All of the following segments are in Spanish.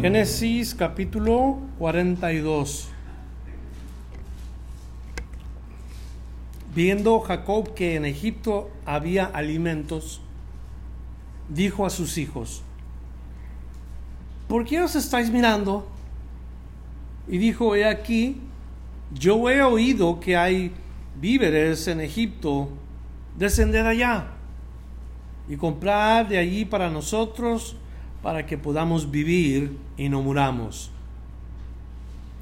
Génesis capítulo 42. Viendo Jacob que en Egipto había alimentos, dijo a sus hijos, ¿por qué os estáis mirando? Y dijo, he aquí, yo he oído que hay víveres en Egipto, descended allá y comprar de allí para nosotros, para que podamos vivir y no muramos.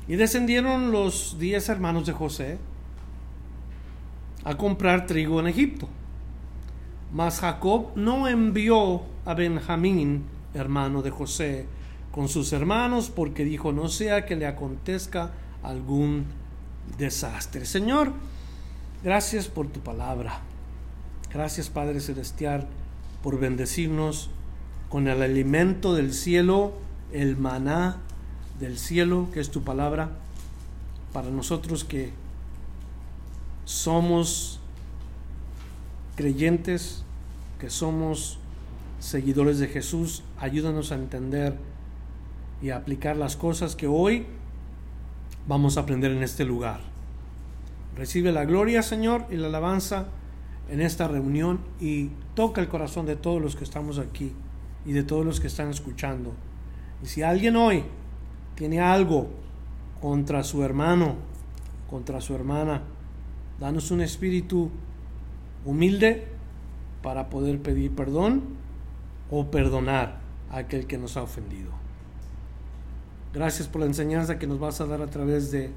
Y descendieron los diez hermanos de José a comprar trigo en Egipto. Mas Jacob no envió a Benjamín, hermano de José, con sus hermanos, porque dijo, no sea que le acontezca algún desastre. Señor, gracias por tu palabra. Gracias Padre Celestial por bendecirnos con el alimento del cielo, el maná del cielo, que es tu palabra, para nosotros que somos creyentes, que somos seguidores de Jesús, ayúdanos a entender y a aplicar las cosas que hoy vamos a aprender en este lugar. Recibe la gloria, Señor, y la alabanza en esta reunión y toca el corazón de todos los que estamos aquí y de todos los que están escuchando. Y si alguien hoy tiene algo contra su hermano, contra su hermana, Danos un espíritu humilde para poder pedir perdón o perdonar a aquel que nos ha ofendido. Gracias por la enseñanza que nos vas a dar a través de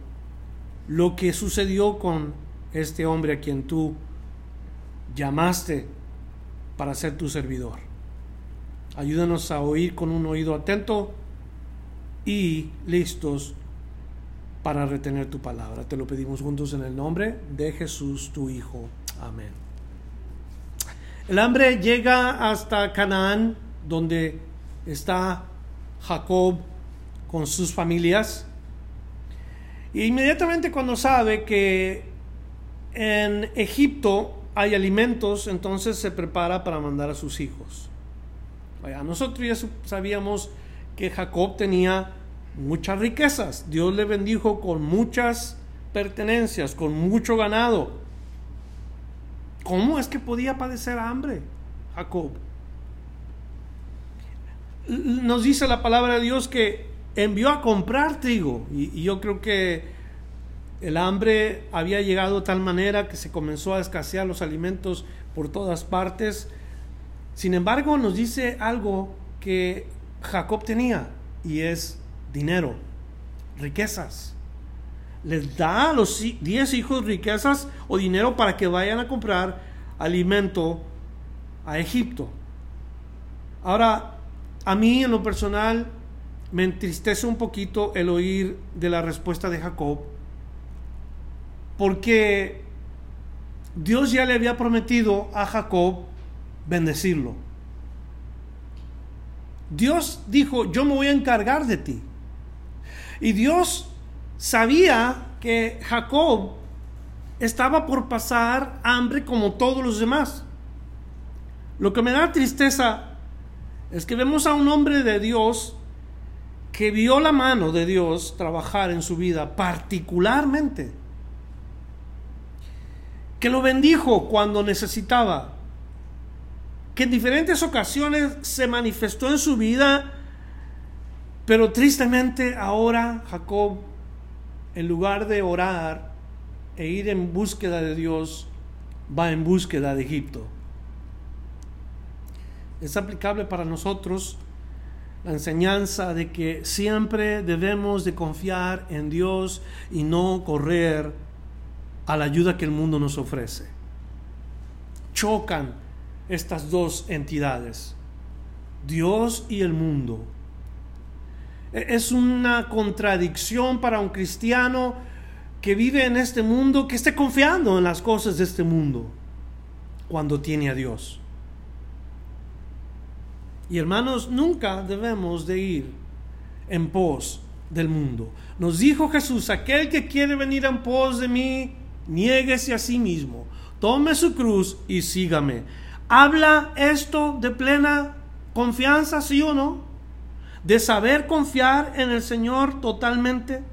lo que sucedió con este hombre a quien tú llamaste para ser tu servidor. Ayúdanos a oír con un oído atento y listos para retener tu palabra. Te lo pedimos juntos en el nombre de Jesús, tu Hijo. Amén. El hambre llega hasta Canaán, donde está Jacob con sus familias. Y inmediatamente cuando sabe que en Egipto hay alimentos, entonces se prepara para mandar a sus hijos. Nosotros ya sabíamos que Jacob tenía muchas riquezas. Dios le bendijo con muchas pertenencias, con mucho ganado. ¿Cómo es que podía padecer hambre Jacob? Nos dice la palabra de Dios que envió a comprar trigo y, yo creo que el hambre había llegado de tal manera que se comenzó a escasear los alimentos por todas partes. Sin embargo, nos dice algo que Jacob tenía y es dinero, riquezas. Les da a los 10 hijos riquezas o dinero para que vayan a comprar alimento a Egipto. Ahora, a mí en lo personal me entristece un poquito el oír de la respuesta de Jacob, porque Dios ya le había prometido a Jacob bendecirlo. Dios dijo, yo me voy a encargar de ti. Y Dios sabía que Jacob estaba por pasar hambre como todos los demás. Lo que me da tristeza es que vemos a un hombre de Dios que vio la mano de Dios trabajar en su vida particularmente, que lo bendijo cuando necesitaba, que en diferentes ocasiones se manifestó en su vida pero tristemente ahora Jacob, en lugar de orar e ir en búsqueda de Dios, va en búsqueda de Egipto. Es aplicable para nosotros la enseñanza de que siempre debemos de confiar en Dios y no correr a la ayuda que el mundo nos ofrece. Chocan estas dos entidades. Dios y el mundo. E-, es una contradicción para un cristiano que vive en este mundo, que esté confiando en las cosas de este mundo cuando tiene a Dios. Y hermanos, nunca debemos de ir en pos del mundo. Nos dijo Jesús, aquel que quiere venir en pos de mí, niéguese a sí mismo, tome su cruz y sígame. ¿Habla esto de plena confianza, sí o no? De saber confiar en el Señor totalmente.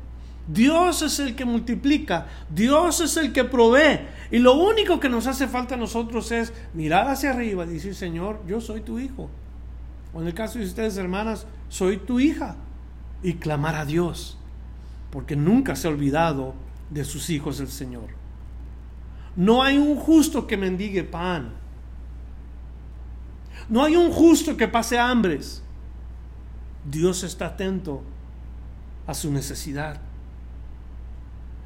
Dios es el que multiplica, Dios es el que provee. Y lo único que nos hace falta a nosotros es mirar hacia arriba y decir, Señor, yo soy tu hijo. O en el caso de ustedes, hermanas, soy tu hija. Y clamar a Dios, porque nunca se ha olvidado de sus hijos el Señor. No hay un justo que mendigue pan. No hay un justo que pase hambres. Dios está atento a su necesidad.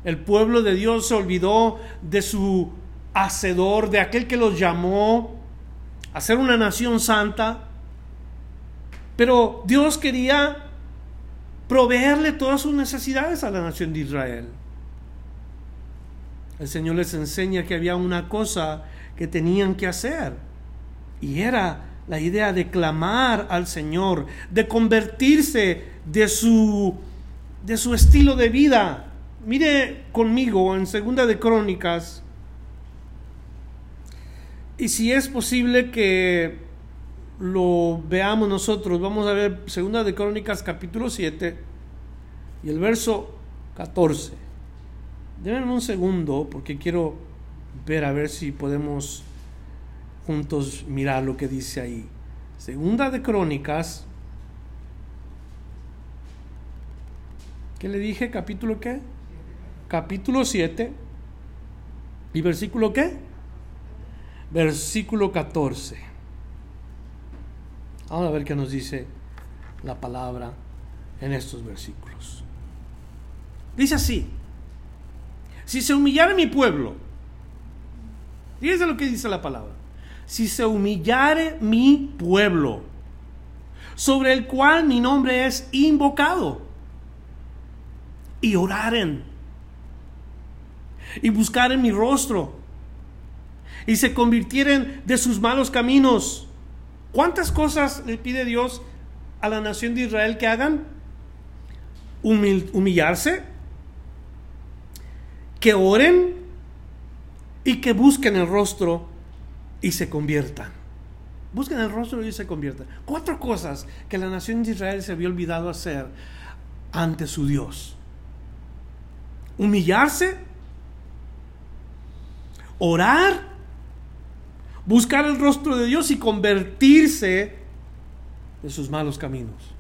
El pueblo de Dios se olvidó de su hacedor, de aquel que los llamó a ser una nación santa. Pero Dios quería proveerle todas sus necesidades a la nación de Israel. El Señor les enseña que había una cosa que tenían que hacer y era la idea de clamar al Señor, de convertirse de su, de su estilo de vida Mire conmigo en Segunda de Crónicas. Y si es posible que lo veamos nosotros, vamos a ver Segunda de Crónicas capítulo 7 y el verso 14. Denme un segundo porque quiero ver a ver si podemos juntos mirar lo que dice ahí. Segunda de Crónicas. ¿Qué le dije? ¿Capítulo qué? capítulo 7 y versículo qué? Versículo 14. Vamos a ver qué nos dice la palabra en estos versículos. Dice así, si se humillara mi pueblo, fíjense lo que dice la palabra, si se humillare mi pueblo, sobre el cual mi nombre es invocado, y oraren y buscaren mi rostro y se convirtieren de sus malos caminos. ¿Cuántas cosas le pide Dios a la nación de Israel que hagan? humillarse, que oren y que busquen el rostro y se conviertan. Busquen el rostro y se conviertan. Cuatro cosas que la nación de Israel se había olvidado hacer ante su Dios. Humillarse, orar, buscar el rostro de Dios y convertirse de sus malos caminos.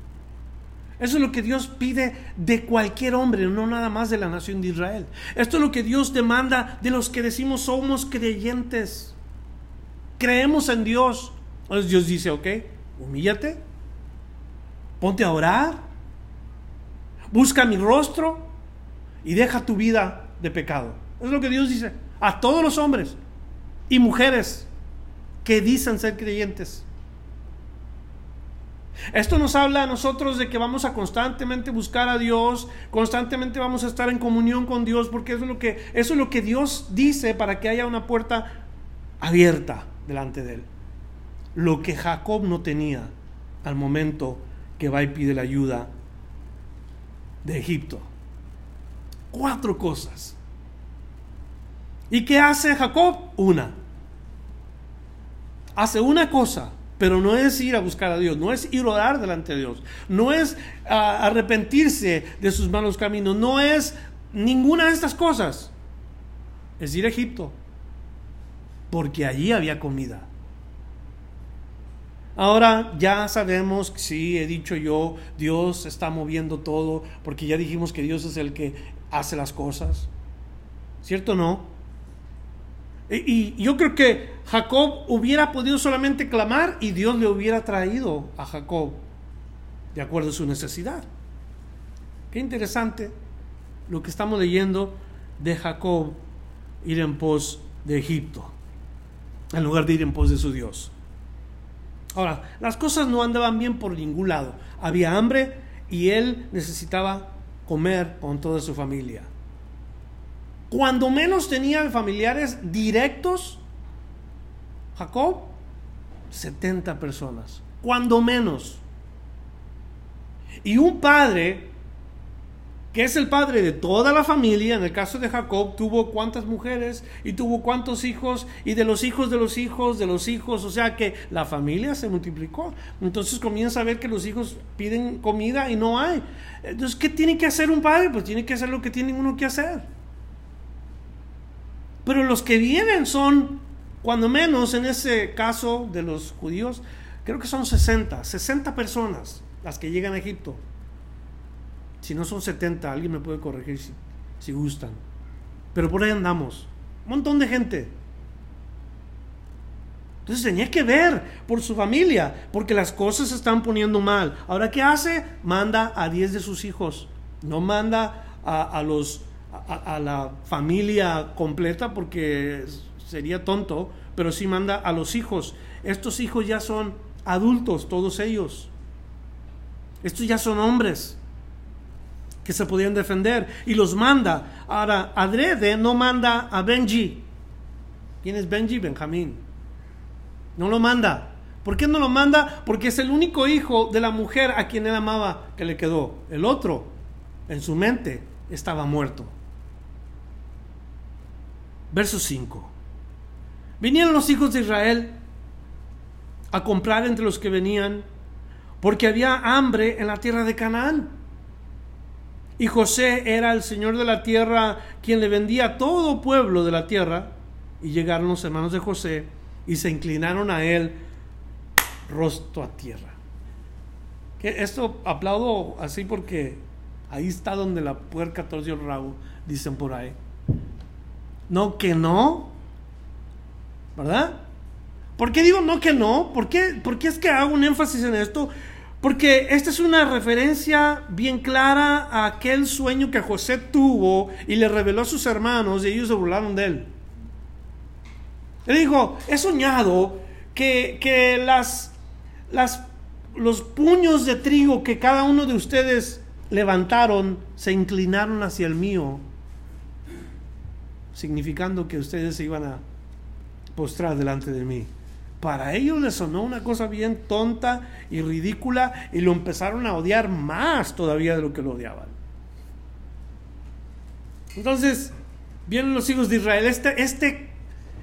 Eso es lo que Dios pide de cualquier hombre, no nada más de la nación de Israel. Esto es lo que Dios demanda de los que decimos somos creyentes. Creemos en Dios. Entonces Dios dice, ok, humíllate, ponte a orar, busca mi rostro y deja tu vida de pecado. Es lo que Dios dice a todos los hombres y mujeres que dicen ser creyentes. Esto nos habla a nosotros de que vamos a constantemente buscar a Dios, constantemente vamos a estar en comunión con Dios, porque eso es lo que, eso es lo que Dios dice para que haya una puerta abierta delante de Él. Lo que Jacob no tenía al momento que va y pide la ayuda de Egipto. Cuatro cosas ¿Y qué hace Jacob? Una. Hace una cosa, pero no es ir a buscar a Dios, no es ir a orar delante de Dios, no es ah, arrepentirse de sus malos caminos, no es ninguna de estas cosas. Es ir a Egipto, porque allí había comida. Ahora ya sabemos, sí, he dicho yo, Dios está moviendo todo, porque ya dijimos que Dios es el que hace las cosas. ¿Cierto o no? Y, yo creo que Jacob hubiera podido solamente clamar y Dios le hubiera traído a Jacob de acuerdo a su necesidad. Qué interesante lo que estamos leyendo de Jacob ir en pos de Egipto, en lugar de ir en pos de su Dios. Ahora, las cosas no andaban bien por ningún lado. Había hambre y él necesitaba comer con toda su familia. Cuando menos tenía familiares directos, Jacob, 70 personas. Cuando menos. Y un padre que es el padre de toda la familia, en el caso de Jacob, tuvo cuántas mujeres y tuvo cuántos hijos y de los hijos de los hijos de los hijos, o sea que la familia se multiplicó. Entonces comienza a ver que los hijos piden comida y no hay. Entonces, ¿qué tiene que hacer un padre? Pues tiene que hacer lo que tiene uno que hacer. Pero los que vienen son, cuando menos en ese caso de los judíos, creo que son 60, 60 personas las que llegan a Egipto. Si no son 70, alguien me puede corregir si, gustan. Pero por ahí andamos. Un montón de gente. Entonces tenía que ver por su familia, porque las cosas se están poniendo mal. Ahora, ¿qué hace? Manda a 10 de sus hijos. No manda a, los, a, la familia completa, porque sería tonto, pero sí manda a los hijos. Estos hijos ya son adultos, todos ellos. Estos ya son hombres que se podían defender y los manda. Ahora, Adrede no manda a Benji. ¿Quién es Benji? Benjamín. No lo manda. ¿Por qué no lo manda? Porque es el único hijo de la mujer a quien él amaba que le quedó. El otro, en su mente, estaba muerto. Verso 5. Vinieron los hijos de Israel a comprar entre los que venían, porque había hambre en la tierra de Canaán. Y José era el señor de la tierra, quien le vendía a todo pueblo de la tierra. Y llegaron los hermanos de José y se inclinaron a él rostro a tierra. Que esto aplaudo así porque ahí está donde la puerca torció el rabo, dicen por ahí. No que no, ¿verdad? ¿Por qué digo no que no? ¿Por qué, ¿Por qué es que hago un énfasis en esto? Porque esta es una referencia bien clara a aquel sueño que José tuvo y le reveló a sus hermanos y ellos se burlaron de él. Él dijo, he soñado que, que las, las, los puños de trigo que cada uno de ustedes levantaron se inclinaron hacia el mío, significando que ustedes se iban a postrar delante de mí. Para ellos les sonó una cosa bien tonta y ridícula y lo empezaron a odiar más todavía de lo que lo odiaban. Entonces, vienen los hijos de Israel. Este, este,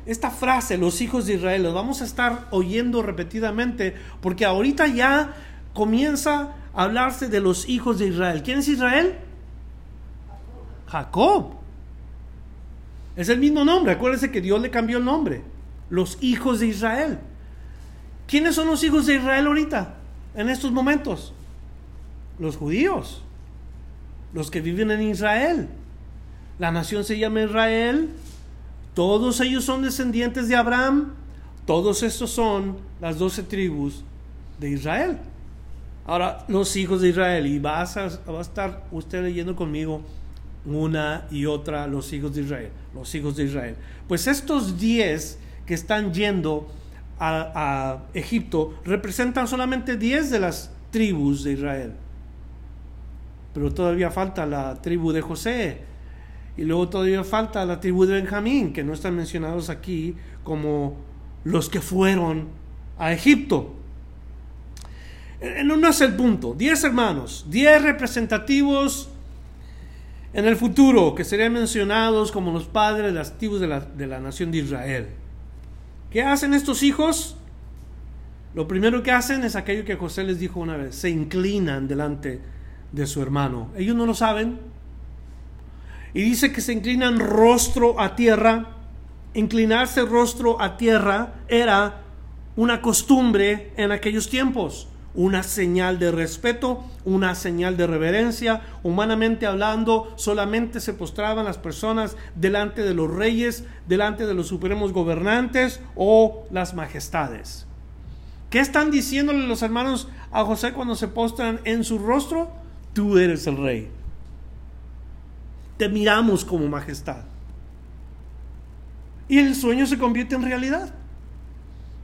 esta frase, los hijos de Israel, lo vamos a estar oyendo repetidamente porque ahorita ya comienza a hablarse de los hijos de Israel. ¿Quién es Israel? Jacob. Es el mismo nombre. Acuérdense que Dios le cambió el nombre los hijos de Israel. ¿Quiénes son los hijos de Israel ahorita, en estos momentos? Los judíos, los que viven en Israel. La nación se llama Israel, todos ellos son descendientes de Abraham, todos estos son las doce tribus de Israel. Ahora, los hijos de Israel, y a, va a estar usted leyendo conmigo una y otra, los hijos de Israel, los hijos de Israel. Pues estos diez que están yendo a, Egipto representan solamente 10 de las tribus de Israel. Pero todavía falta la tribu de José. Y luego todavía falta la tribu de Benjamín, que no están mencionados aquí como los que fueron a Egipto. No es el punto. 10 hermanos, 10 representativos en el futuro que serían mencionados como los padres de las tribus de la, de la nación de Israel. ¿Qué hacen estos hijos? Lo primero que hacen es aquello que José les dijo una vez, se inclinan delante de su hermano. Ellos no lo saben. Y dice que se inclinan rostro a tierra. Inclinarse rostro a tierra era una costumbre en aquellos tiempos una señal de respeto, una señal de reverencia. Humanamente hablando, solamente se postraban las personas delante de los reyes, delante de los supremos gobernantes o las majestades. ¿Qué están diciéndole los hermanos a José cuando se postran en su rostro? Tú eres el rey. Te miramos como majestad. Y el sueño se convierte en realidad.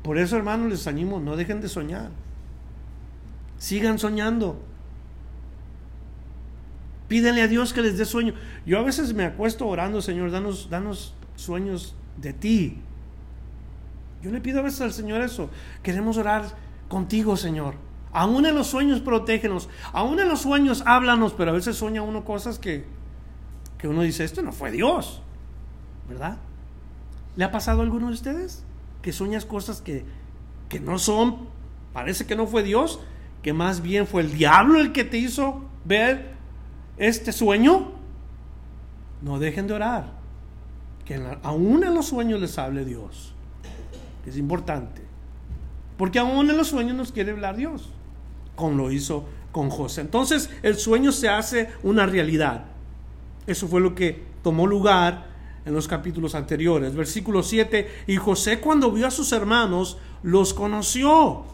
Por eso, hermanos, les animo, no dejen de soñar. Sigan soñando. Pídenle a Dios que les dé sueño. Yo a veces me acuesto orando, Señor, danos, danos sueños de ti. Yo le pido a veces al Señor eso. Queremos orar contigo, Señor. Aún en los sueños protégenos. Aún en los sueños háblanos, pero a veces sueña uno cosas que, que uno dice, esto no fue Dios. ¿Verdad? ¿Le ha pasado a alguno de ustedes? Que sueñas cosas que, que no son, parece que no fue Dios, que más bien fue el diablo el que te hizo ver este sueño. No dejen de orar. Que aún en los sueños les hable Dios. Es importante. Porque aún en los sueños nos quiere hablar Dios. Como lo hizo con José. Entonces el sueño se hace una realidad. Eso fue lo que tomó lugar en los capítulos anteriores. Versículo 7, y José cuando vio a sus hermanos, los conoció.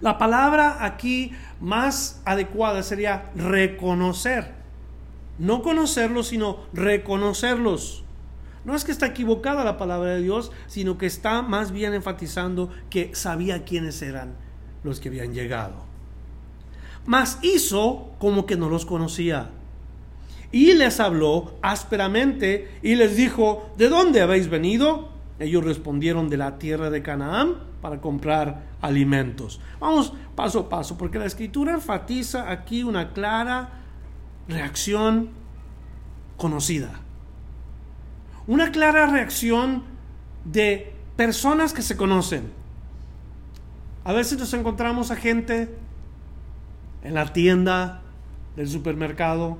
La palabra aquí más adecuada sería reconocer. No conocerlos, sino reconocerlos. No es que está equivocada la palabra de Dios, sino que está más bien enfatizando que sabía quiénes eran los que habían llegado. Mas hizo como que no los conocía y les habló ásperamente y les dijo, ¿de dónde habéis venido? Ellos respondieron de la tierra de Canaán para comprar alimentos. Vamos paso a paso, porque la escritura enfatiza aquí una clara reacción conocida. Una clara reacción de personas que se conocen. A veces nos encontramos a gente en la tienda del supermercado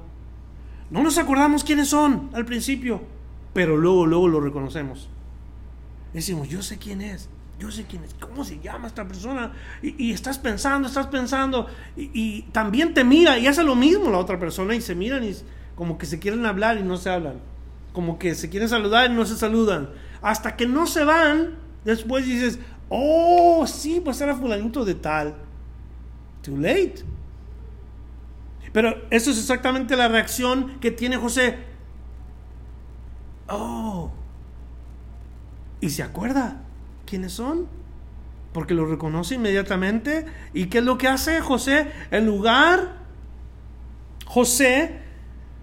no nos acordamos quiénes son al principio, pero luego, luego lo reconocemos. Decimos, yo sé quién es, yo sé quién es, cómo se llama esta persona. Y, estás pensando, estás pensando, y, también te mira y hace lo mismo la otra persona y se miran y como que se quieren hablar y no se hablan. Como que se quieren saludar y no se saludan. Hasta que no se van, después dices, oh, sí, pues era fulanito de tal. Too late. Pero eso es exactamente la reacción que tiene José. Oh. Y se acuerda quiénes son. Porque lo reconoce inmediatamente. ¿Y qué es lo que hace José? En lugar, José,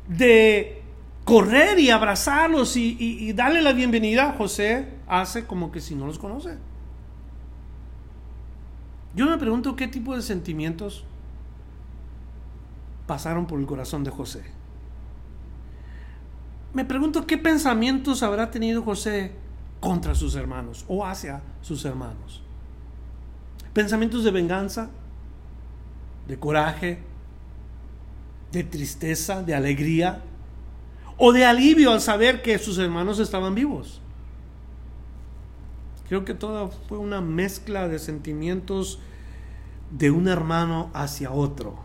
de correr y abrazarlos y, y darle la bienvenida, José hace como que si no los conoce. Yo me pregunto qué tipo de sentimientos pasaron por el corazón de José. Me pregunto qué pensamientos habrá tenido José contra sus hermanos o hacia sus hermanos. Pensamientos de venganza, de coraje, de tristeza, de alegría o de alivio al saber que sus hermanos estaban vivos. Creo que todo fue una mezcla de sentimientos de un hermano hacia otro.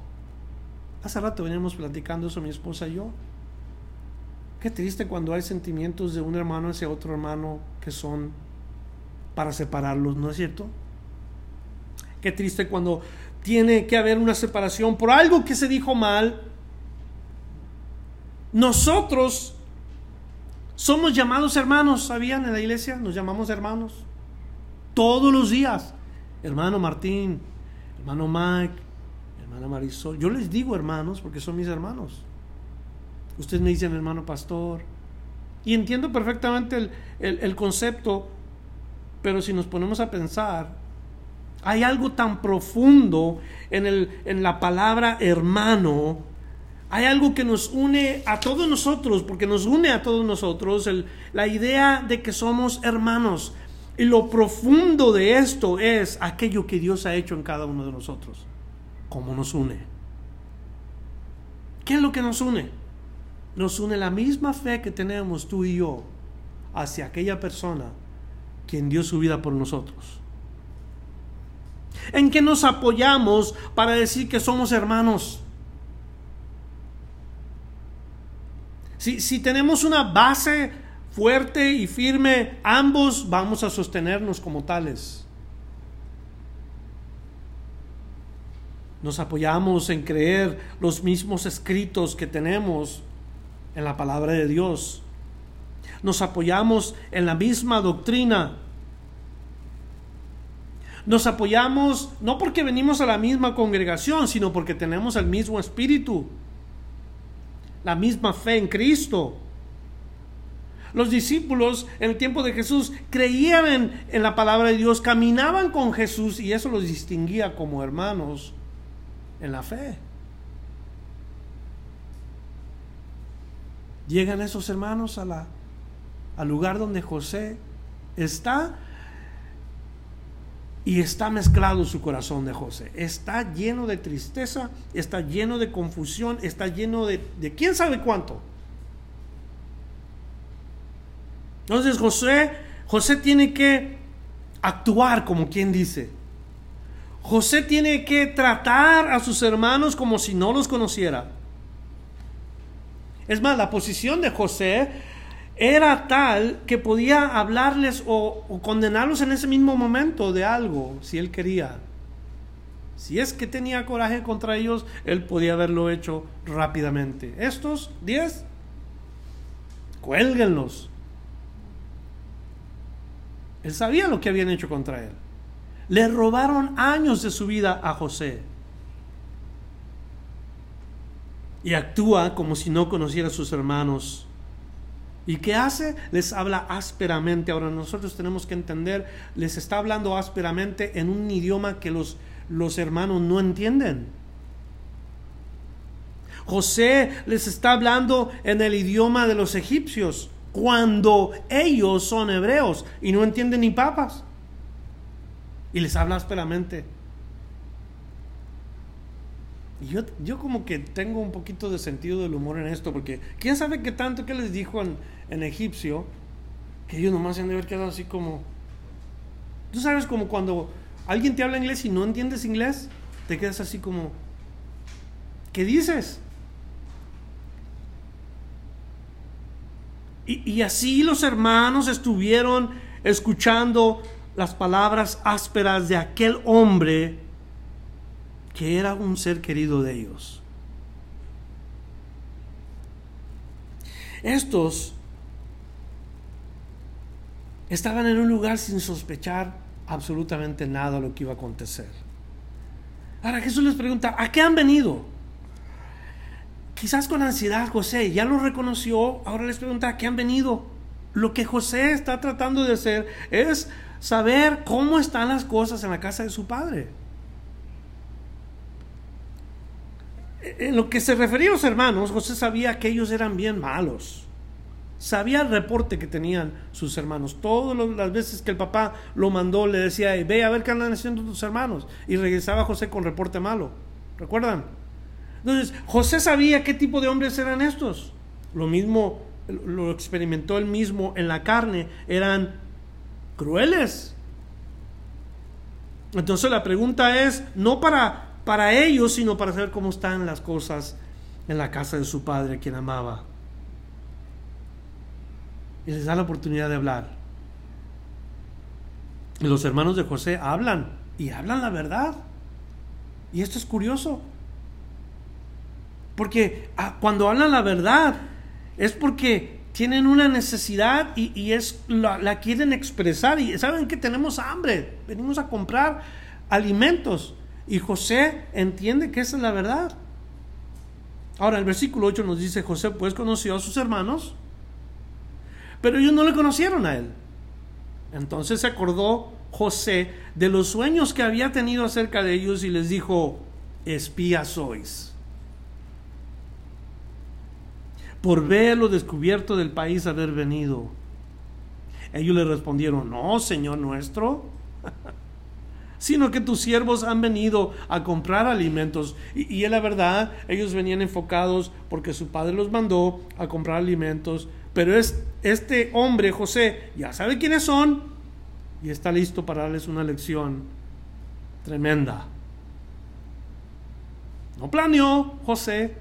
Hace rato veníamos platicando eso mi esposa y yo. Qué triste cuando hay sentimientos de un hermano hacia otro hermano que son para separarlos, ¿no es cierto? Qué triste cuando tiene que haber una separación por algo que se dijo mal. Nosotros somos llamados hermanos, ¿sabían? En la iglesia nos llamamos hermanos. Todos los días. Hermano Martín, hermano Mike, Marisol. Yo les digo hermanos porque son mis hermanos. Ustedes me dicen hermano pastor. Y entiendo perfectamente el, concepto, pero si nos ponemos a pensar, hay algo tan profundo en, el, en la palabra hermano. Hay algo que nos une a todos nosotros, porque nos une a todos nosotros la idea de que somos hermanos. Y lo profundo de esto es aquello que Dios ha hecho en cada uno de nosotros. ¿Cómo nos une? ¿Qué es lo que nos une? Nos une la misma fe que tenemos tú y yo hacia aquella persona quien dio su vida por nosotros. En que nos apoyamos para decir que somos hermanos. Si, si tenemos una base fuerte y firme, ambos vamos a sostenernos como tales. Nos apoyamos en creer los mismos escritos que tenemos en la palabra de Dios. Nos apoyamos en la misma doctrina. Nos apoyamos no porque venimos a la misma congregación, sino porque tenemos el mismo espíritu, la misma fe en Cristo. Los discípulos en el tiempo de Jesús creían en, la palabra de Dios, caminaban con Jesús y eso los distinguía como hermanos en la fe. Llegan esos hermanos la, al lugar donde José está y está mezclado su corazón de José. Está lleno de tristeza, está lleno de confusión, está lleno de, de quién sabe cuánto. Entonces José, José tiene que actuar como quien dice. José tiene que tratar a sus hermanos como si no los conociera. Es más, la posición de José era tal que podía hablarles o, condenarlos en ese mismo momento de algo, si él quería. Si es que tenía coraje contra ellos, él podía haberlo hecho rápidamente. Estos diez, cuélguenlos. Él sabía lo que habían hecho contra él. Le robaron años de su vida a José. Y actúa como si no conociera a sus hermanos ¿Y qué hace? Les habla ásperamente. Ahora nosotros tenemos que entender, les está hablando ásperamente en un idioma que los, los hermanos no entienden. José les está hablando en el idioma de los egipcios, cuando ellos son hebreos y no entienden ni papas. Y les habla ásperamente. Yo, yo como que tengo un poquito de sentido del humor en esto, porque quién sabe qué tanto que les dijo en, en egipcio, que ellos nomás se han de haber quedado así como... Tú sabes como cuando alguien te habla inglés y no entiendes inglés, te quedas así como... ¿Qué dices? Y, y así los hermanos estuvieron escuchando las palabras ásperas de aquel hombre que era un ser querido de ellos. Estos estaban en un lugar sin sospechar absolutamente nada lo que iba a acontecer. Ahora Jesús les pregunta, ¿a qué han venido? Quizás con ansiedad José ya lo reconoció, ahora les pregunta, ¿a qué han venido? Lo que José está tratando de hacer es saber cómo están las cosas en la casa de su padre. En lo que se refería a los hermanos, José sabía que ellos eran bien malos. Sabía el reporte que tenían sus hermanos. Todas las veces que el papá lo mandó, le decía, ve a ver qué andan haciendo tus hermanos. Y regresaba José con reporte malo. ¿Recuerdan? Entonces, José sabía qué tipo de hombres eran estos. Lo mismo lo experimentó él mismo en la carne. Eran crueles. Entonces la pregunta es, no para para ellos, sino para saber cómo están las cosas en la casa de su padre, quien amaba. Y les da la oportunidad de hablar. Y los hermanos de José hablan y hablan la verdad. Y esto es curioso. Porque ah, cuando hablan la verdad es porque tienen una necesidad y, es, la, la, quieren expresar. Y saben que tenemos hambre. Venimos a comprar alimentos. Y José entiende que esa es la verdad. Ahora el versículo 8 nos dice, José pues conoció a sus hermanos, pero ellos no le conocieron a él. Entonces se acordó José de los sueños que había tenido acerca de ellos y les dijo, espías sois. Por ver lo descubierto del país haber venido. Ellos le respondieron, no, Señor nuestro. sino que tus siervos han venido a comprar alimentos. Y, en la verdad, ellos venían enfocados porque su padre los mandó a comprar alimentos. Pero es, este hombre, José, ya sabe quiénes son y está listo para darles una lección tremenda. No planeó José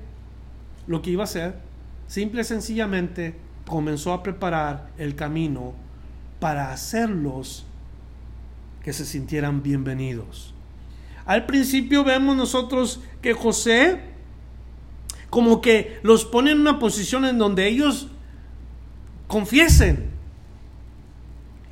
lo que iba a hacer, simple y sencillamente comenzó a preparar el camino para hacerlos que se sintieran bienvenidos. Al principio vemos nosotros que José como que los pone en una posición en donde ellos confiesen.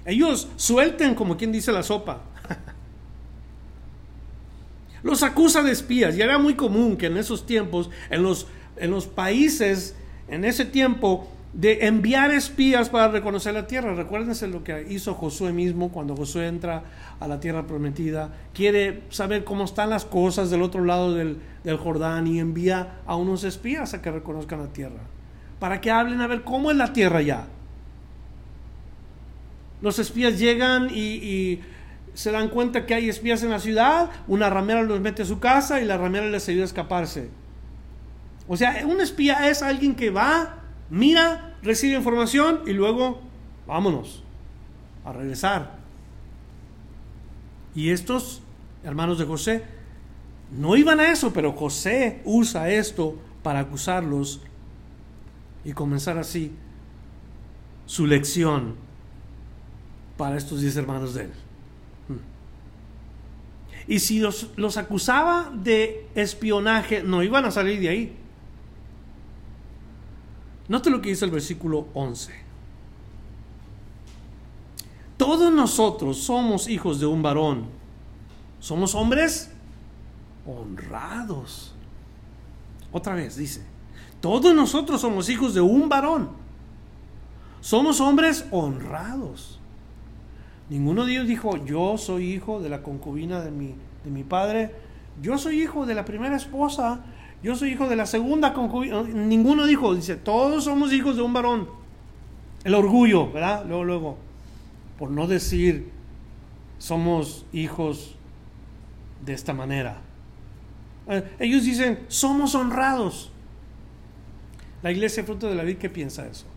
Ellos suelten como quien dice la sopa. Los acusa de espías y era muy común que en esos tiempos, en los, en los países, en ese tiempo, de enviar espías para reconocer la tierra. Recuérdense lo que hizo Josué mismo cuando Josué entra a la tierra prometida. Quiere saber cómo están las cosas del otro lado del, Jordán y envía a unos espías a que reconozcan la tierra. Para que hablen a ver cómo es la tierra ya. Los espías llegan y, y se dan cuenta que hay espías en la ciudad. Una ramera los mete a su casa y la ramera les ayuda a escaparse. O sea, un espía es alguien que va mira, recibe información y luego vámonos a regresar. Y estos hermanos de José no iban a eso, pero José usa esto para acusarlos y comenzar así su lección para estos diez hermanos de él. Hmm. Y si los, los acusaba de espionaje, no iban a salir de ahí. Note lo que dice el versículo 11. Todos nosotros somos hijos de un varón. Somos hombres honrados. Otra vez dice, todos nosotros somos hijos de un varón. Somos hombres honrados. Ninguno de ellos dijo, yo soy hijo de la concubina de mi, de mi padre. Yo soy hijo de la primera esposa yo soy hijo de la segunda concubina. Ninguno dijo, dice, todos somos hijos de un varón. El orgullo, ¿verdad? Luego, luego, por no decir, somos hijos de esta manera. Eh, ellos dicen, somos honrados. La iglesia fruto de la vida, ¿qué piensa eso?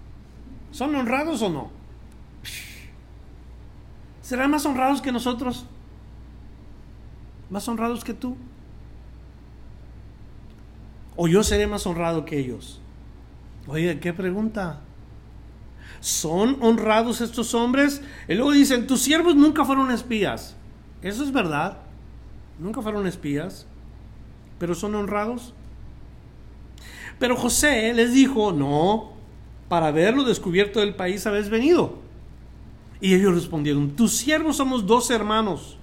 ¿Son honrados o no? ¿Serán más honrados que nosotros? ¿Más honrados que tú? ¿O yo seré más honrado que ellos? Oye, ¿qué pregunta? ¿Son honrados estos hombres? Y luego dicen, tus siervos nunca fueron espías. Eso es verdad. Nunca fueron espías. Pero son honrados. Pero José les dijo, no, para verlo descubierto del país habéis venido. Y ellos respondieron, tus siervos somos dos hermanos,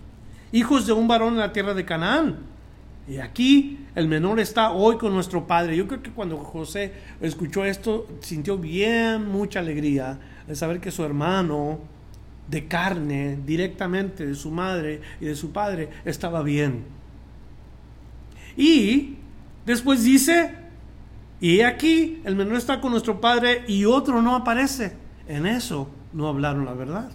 hijos de un varón en la tierra de Canaán. Y aquí el menor está hoy con nuestro padre. Yo creo que cuando José escuchó esto, sintió bien mucha alegría de saber que su hermano de carne, directamente de su madre y de su padre, estaba bien. Y después dice, y aquí el menor está con nuestro padre y otro no aparece. En eso no hablaron la verdad.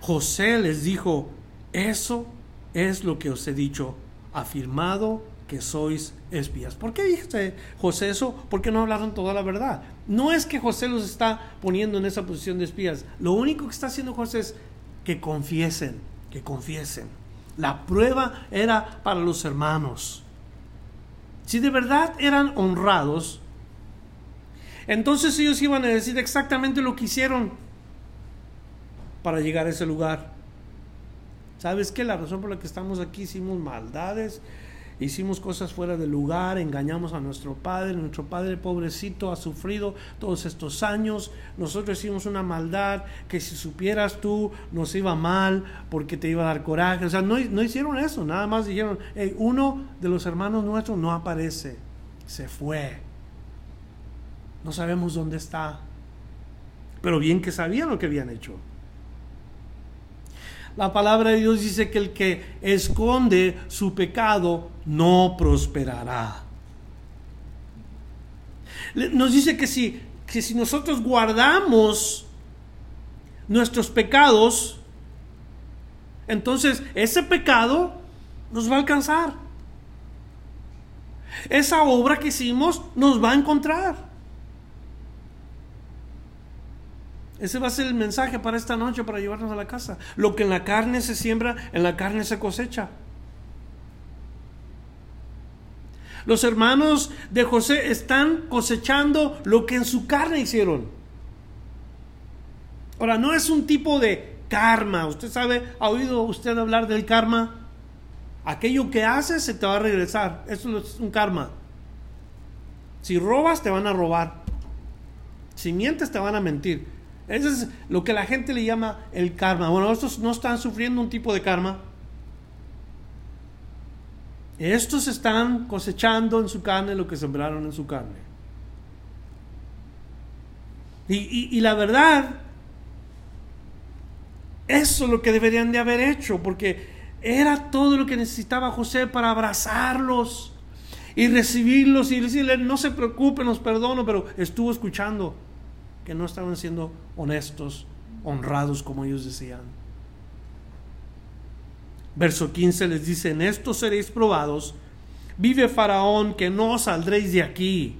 José les dijo, eso es lo que os he dicho, afirmado que sois espías. ¿Por qué dijiste José eso? Porque no hablaron toda la verdad. No es que José los está poniendo en esa posición de espías. Lo único que está haciendo José es que confiesen, que confiesen. La prueba era para los hermanos. Si de verdad eran honrados, entonces ellos iban a decir exactamente lo que hicieron para llegar a ese lugar. ¿Sabes qué? La razón por la que estamos aquí hicimos maldades, hicimos cosas fuera de lugar, engañamos a nuestro padre, nuestro padre pobrecito ha sufrido todos estos años, nosotros hicimos una maldad que si supieras tú nos iba mal porque te iba a dar coraje, o sea, no, hicieron eso, nada más dijeron, uno de los hermanos nuestros no aparece, se fue, no sabemos dónde está, pero bien que sabían lo que habían hecho. La palabra de Dios dice que el que esconde su pecado no prosperará. Nos dice que si, que si nosotros guardamos nuestros pecados, entonces ese pecado nos va a alcanzar. Esa obra que hicimos nos va a encontrar. Ese va a ser el mensaje para esta noche, para llevarnos a la casa. Lo que en la carne se siembra, en la carne se cosecha. Los hermanos de José están cosechando lo que en su carne hicieron. Ahora, no es un tipo de karma. Usted sabe, ¿ha oído usted hablar del karma? Aquello que haces se te va a regresar. Eso es un karma. Si robas, te van a robar. Si mientes, te van a mentir. Eso es lo que la gente le llama el karma. Bueno, estos no están sufriendo un tipo de karma. Estos están cosechando en su carne lo que sembraron en su carne. Y, la verdad, eso es lo que deberían de haber hecho, porque era todo lo que necesitaba José para abrazarlos y recibirlos y decirles, no se preocupen, los perdono, pero estuvo escuchando que no estaban siendo honestos, honrados como ellos decían. Verso 15 les dice, en esto seréis probados, vive Faraón que no saldréis de aquí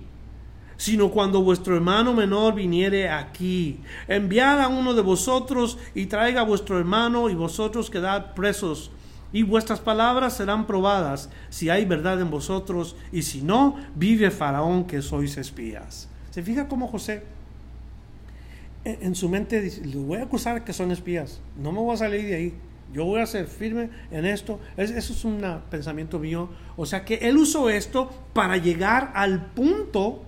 sino cuando vuestro hermano menor viniere aquí. Enviad a uno de vosotros y traiga a vuestro hermano y vosotros quedad presos. Y vuestras palabras serán probadas si hay verdad en vosotros y si no, vive Faraón que sois espías. ¿Se fija cómo José en su mente dice, les voy a acusar que son espías, no me voy a salir de ahí, yo voy a ser firme en esto. eso es un pensamiento mío. O sea que él usó esto para llegar al punto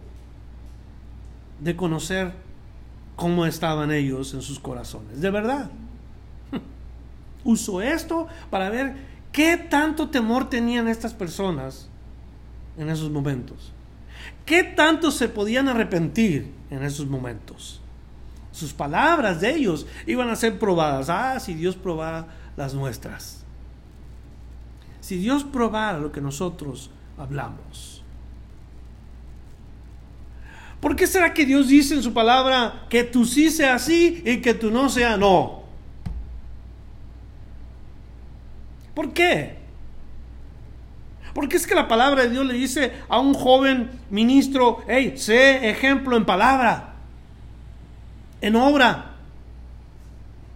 de conocer cómo estaban ellos en sus corazones. De verdad. Usó esto para ver qué tanto temor tenían estas personas en esos momentos. ¿Qué tanto se podían arrepentir en esos momentos? Sus palabras de ellos iban a ser probadas. Ah, si Dios probara las nuestras. Si Dios probara lo que nosotros hablamos. ¿Por qué será que Dios dice en su palabra que tú sí sea sí y que tú no sea no? ¿Por qué? Porque es que la palabra de Dios le dice a un joven ministro, hey, sé ejemplo en palabra, en obra,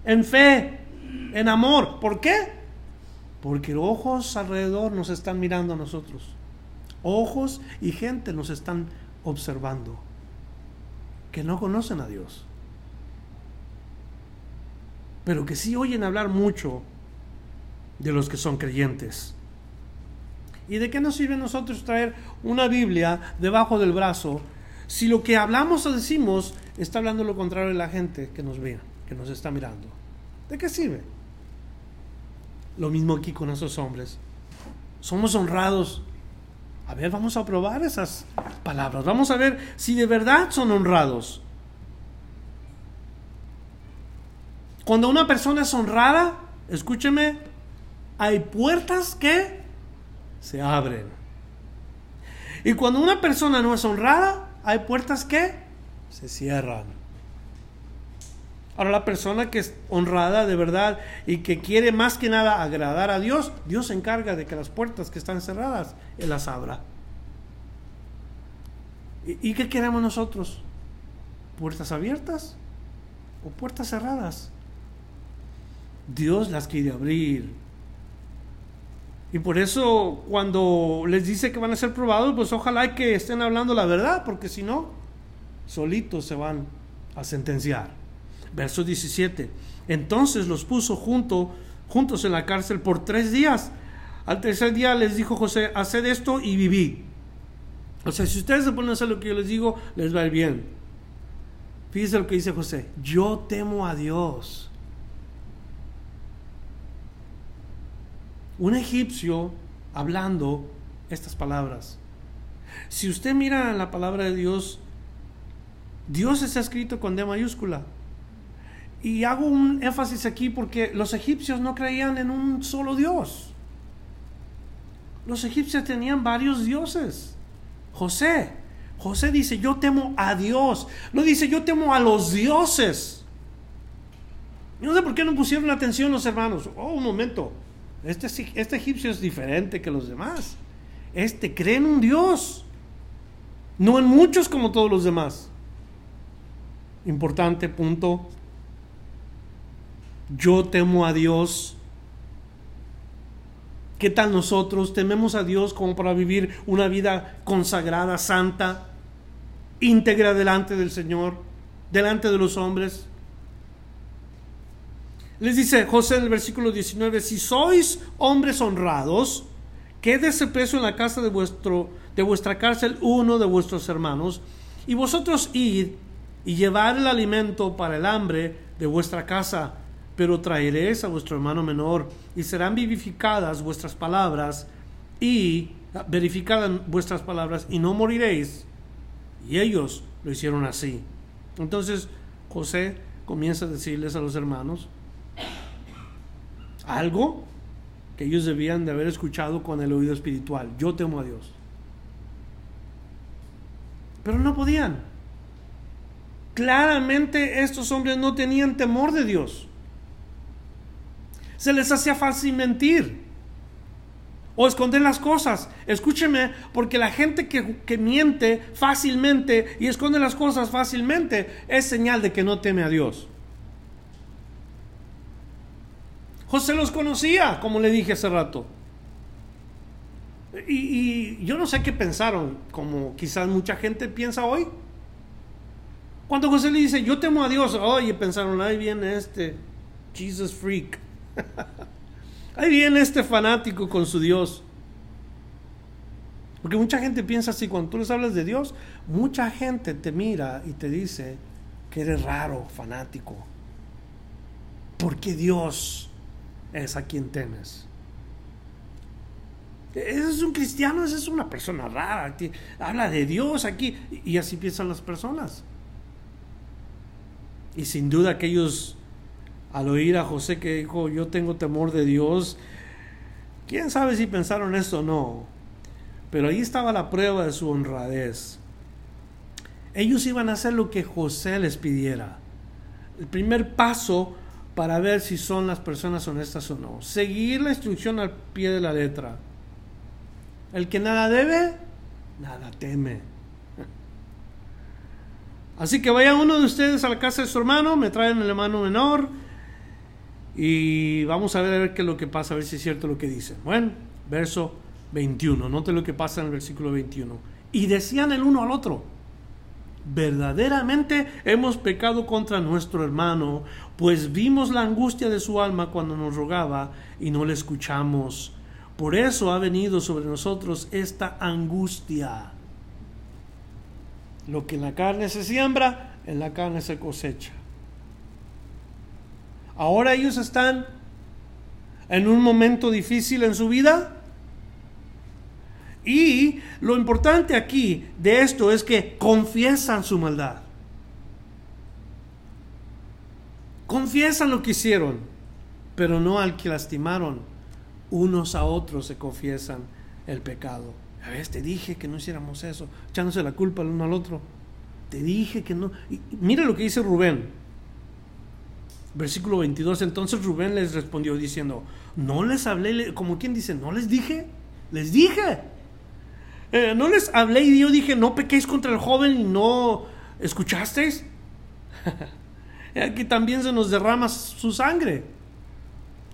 en fe, en amor. ¿Por qué? Porque ojos alrededor nos están mirando a nosotros. Ojos y gente nos están observando que no conocen a Dios, pero que sí oyen hablar mucho de los que son creyentes. ¿Y de qué nos sirve a nosotros traer una Biblia debajo del brazo si lo que hablamos o decimos está hablando lo contrario de la gente que nos ve, que nos está mirando? ¿De qué sirve? Lo mismo aquí con esos hombres. Somos honrados a ver, vamos a probar esas palabras. Vamos a ver si de verdad son honrados. Cuando una persona es honrada, escúcheme, hay puertas que se abren. Y cuando una persona no es honrada, hay puertas que se cierran. Ahora la persona que es honrada de verdad y que quiere más que nada agradar a Dios, Dios se encarga de que las puertas que están cerradas, Él las abra. ¿Y, qué queremos nosotros? ¿Puertas abiertas o puertas cerradas? Dios las quiere abrir. Y por eso cuando les dice que van a ser probados, pues ojalá que estén hablando la verdad, porque si no, solitos se van a sentenciar. Verso 17. Entonces los puso junto, juntos en la cárcel por tres días. Al tercer día les dijo José, haced esto y viví. O sea, si ustedes se ponen a hacer lo que yo les digo, les va a ir bien. Fíjense lo que dice José. Yo temo a Dios. Un egipcio hablando estas palabras. Si usted mira la palabra de Dios, Dios está escrito con D mayúscula. Y hago un énfasis aquí porque los egipcios no creían en un solo Dios. Los egipcios tenían varios dioses. José, José dice, yo temo a Dios. No dice, yo temo a los dioses. no sé por qué no pusieron atención los hermanos. Oh, un momento. Este, este egipcio es diferente que los demás. Este cree en un Dios. No en muchos como todos los demás. Importante punto yo temo a Dios. ¿Qué tal nosotros tememos a Dios como para vivir una vida consagrada, santa, íntegra delante del Señor, delante de los hombres? Les dice José en el versículo 19, si sois hombres honrados, quédese preso en la casa de, vuestro, de vuestra cárcel uno de vuestros hermanos, y vosotros id y llevar el alimento para el hambre de vuestra casa, pero traeréis a vuestro hermano menor y serán vivificadas vuestras palabras y verificadas vuestras palabras y no moriréis. Y ellos lo hicieron así. Entonces José comienza a decirles a los hermanos algo que ellos debían de haber escuchado con el oído espiritual. Yo temo a Dios. Pero no podían. Claramente estos hombres no tenían temor de Dios. Se les hacía fácil mentir o esconder las cosas. Escúcheme, porque la gente que, que, miente fácilmente y esconde las cosas fácilmente es señal de que no teme a Dios. José los conocía, como le dije hace rato. Y, yo no sé qué pensaron, como quizás mucha gente piensa hoy. Cuando José le dice, yo temo a Dios, oye, pensaron, ahí viene este Jesus freak. ahí viene este fanático con su Dios. Porque mucha gente piensa así, cuando tú les hablas de Dios, mucha gente te mira y te dice que eres raro, fanático. Porque Dios es a quien temes. Ese es un cristiano, esa es una persona rara, habla de Dios aquí, y así piensan las personas. Y sin duda aquellos, al oír a José que dijo, yo tengo temor de Dios, quién sabe si pensaron esto o no, pero ahí estaba la prueba de su honradez. Ellos iban a hacer lo que José les pidiera. El primer paso para ver si son las personas honestas o no. Seguir la instrucción al pie de la letra. El que nada debe, nada teme. Así que vaya uno de ustedes a la casa de su hermano, me traen el hermano menor y vamos a ver, a ver qué es lo que pasa, a ver si es cierto lo que dice. Bueno, verso 21, note lo que pasa en el versículo 21. Y decían el uno al otro, verdaderamente hemos pecado contra nuestro hermano, pues vimos la angustia de su alma cuando nos rogaba y no le escuchamos. Por eso ha venido sobre nosotros esta angustia. Lo que en la carne se siembra, en la carne se cosecha. Ahora ellos están en un momento difícil en su vida y lo importante aquí de esto es que confiesan su maldad. Confiesan lo que hicieron, pero no al que lastimaron. Unos a otros se confiesan el pecado. A te dije que no hiciéramos eso, echándose la culpa el uno al otro. Te dije que no. mira lo que dice Rubén. Versículo 22. Entonces Rubén les respondió diciendo, no les hablé, como quien dice, no les dije, les dije. Eh, no les hablé y yo dije, no pequéis contra el joven y no escuchasteis. Aquí también se nos derrama su sangre.